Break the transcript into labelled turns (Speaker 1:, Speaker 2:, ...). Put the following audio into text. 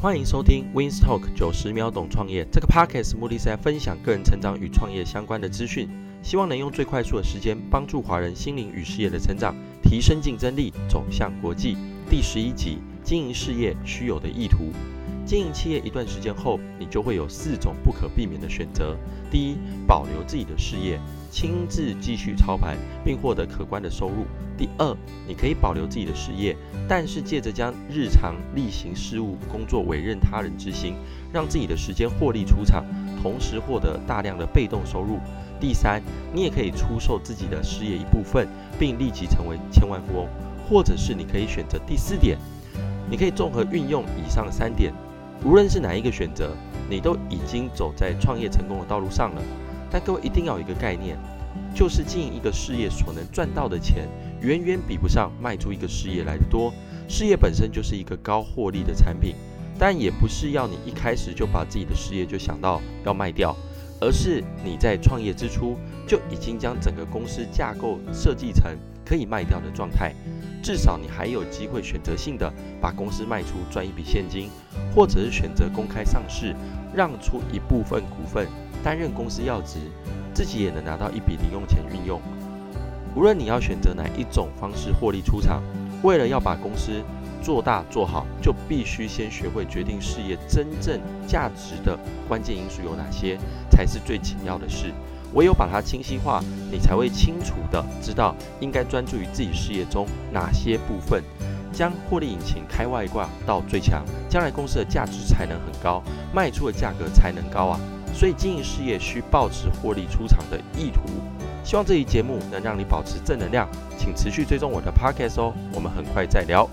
Speaker 1: 欢迎收听 Wins Talk 九十秒懂创业。这个 podcast 目的是在分享个人成长与创业相关的资讯，希望能用最快速的时间帮助华人心灵与事业的成长，提升竞争力，走向国际。第十一集：经营事业须有的意图。经营企业一段时间后，你就会有四种不可避免的选择：第一，保留自己的事业，亲自继续操盘，并获得可观的收入；第二，你可以保留自己的事业，但是借着将日常例行事务工作委任他人执行，让自己的时间获利出场，同时获得大量的被动收入；第三，你也可以出售自己的事业一部分，并立即成为千万富翁；或者是你可以选择第四点，你可以综合运用以上三点。无论是哪一个选择，你都已经走在创业成功的道路上了。但各位一定要有一个概念，就是经营一个事业所能赚到的钱，远远比不上卖出一个事业来得多。事业本身就是一个高获利的产品，但也不是要你一开始就把自己的事业就想到要卖掉，而是你在创业之初就已经将整个公司架构设计成可以卖掉的状态。至少你还有机会选择性的把公司卖出赚一笔现金，或者是选择公开上市，让出一部分股份，担任公司要职，自己也能拿到一笔零用钱运用。无论你要选择哪一种方式获利出场，为了要把公司做大做好，就必须先学会决定事业真正价值的关键因素有哪些，才是最紧要的事。唯有把它清晰化，你才会清楚地知道应该专注于自己事业中哪些部分，将获利引擎开外挂到最强，将来公司的价值才能很高，卖出的价格才能高啊！所以经营事业需抱持获利出场的意图。希望这一节目能让你保持正能量，请持续追踪我的 podcast 哦，我们很快再聊。